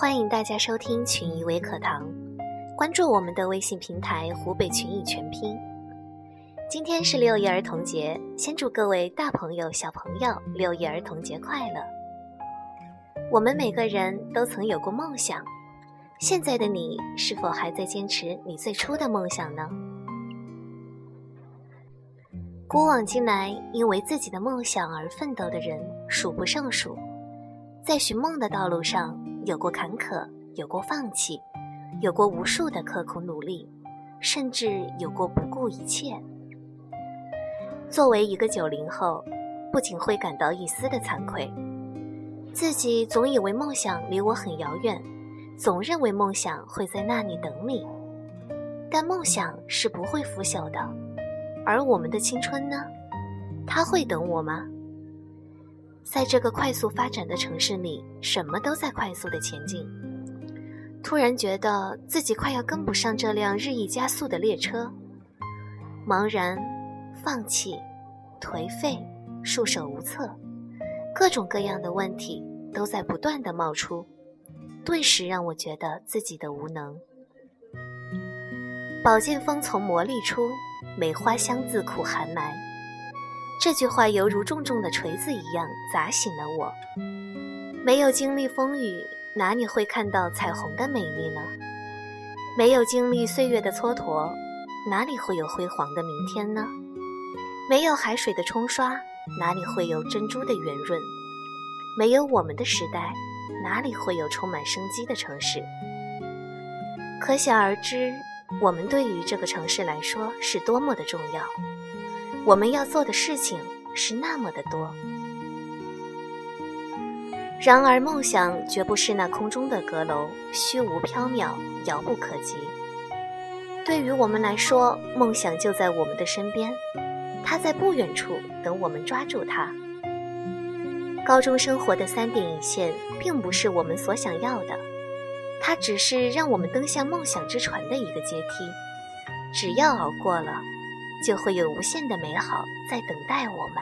欢迎大家收听群益微课堂，关注我们的微信平台“湖北群益全拼”。今天是六一儿童节，先祝各位大朋友、小朋友六一儿童节快乐。我们每个人都曾有过梦想，现在的你是否还在坚持你最初的梦想呢？古往今来，因为自己的梦想而奋斗的人数不胜数。在寻梦的道路上，有过坎坷，有过放弃，有过无数的刻苦努力，甚至有过不顾一切。作为一个九零后，不仅会感到一丝的惭愧，自己总以为梦想离我很遥远，总认为梦想会在那里等你。但梦想是不会腐朽的，而我们的青春呢？它会等我吗？在这个快速发展的城市里，什么都在快速的前进。突然觉得自己快要跟不上这辆日益加速的列车，茫然、放弃、颓废、束手无策，各种各样的问题都在不断的冒出，顿时让我觉得自己的无能。宝剑锋从磨砺出，梅花香自苦寒来。这句话犹如重重的锤子一样砸醒了我。没有经历风雨，哪里会看到彩虹的美丽呢？没有经历岁月的蹉跎，哪里会有辉煌的明天呢？没有海水的冲刷，哪里会有珍珠的圆润？没有我们的时代，哪里会有充满生机的城市？可想而知，我们对于这个城市来说是多么的重要。我们要做的事情是那么的多，然而梦想绝不是那空中的阁楼，虚无缥缈，遥不可及。对于我们来说，梦想就在我们的身边，它在不远处等我们抓住它。高中生活的三点一线，并不是我们所想要的，它只是让我们登向梦想之船的一个阶梯。只要熬过了。就会有无限的美好在等待我们。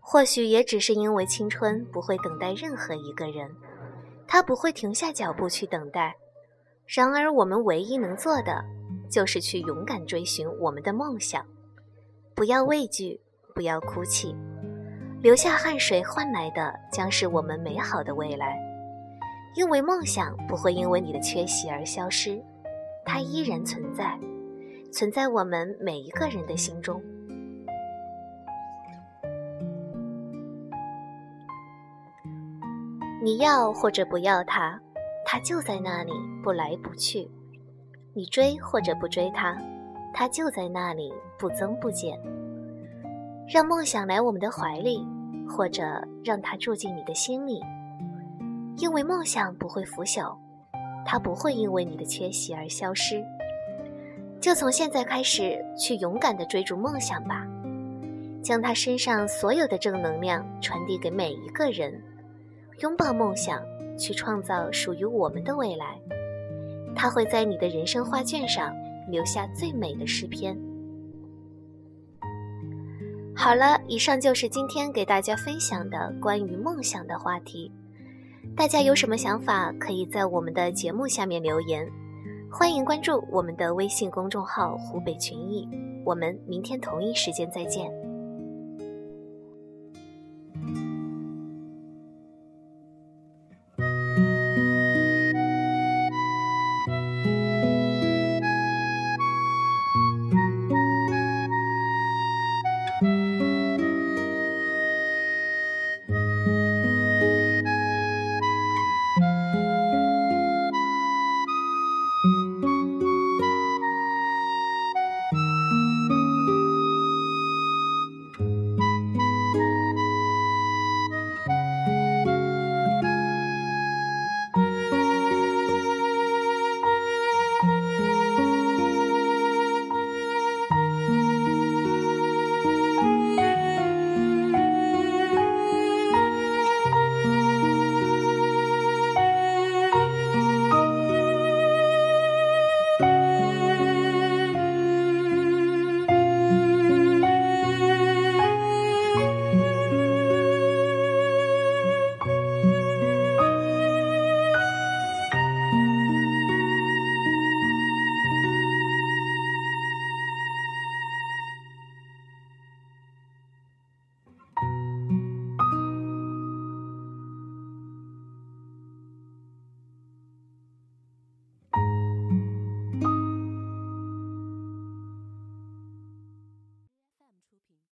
或许也只是因为青春不会等待任何一个人，他不会停下脚步去等待。然而，我们唯一能做的，就是去勇敢追寻我们的梦想。不要畏惧，不要哭泣，流下汗水换来的将是我们美好的未来。因为梦想不会因为你的缺席而消失。它依然存在，存在我们每一个人的心中。你要或者不要它，它就在那里，不来不去；你追或者不追它，它就在那里，不增不减。让梦想来我们的怀里，或者让它住进你的心里，因为梦想不会腐朽。它不会因为你的缺席而消失。就从现在开始，去勇敢地追逐梦想吧，将他身上所有的正能量传递给每一个人，拥抱梦想，去创造属于我们的未来。它会在你的人生画卷上留下最美的诗篇。好了，以上就是今天给大家分享的关于梦想的话题。大家有什么想法，可以在我们的节目下面留言。欢迎关注我们的微信公众号“湖北群艺”，我们明天同一时间再见。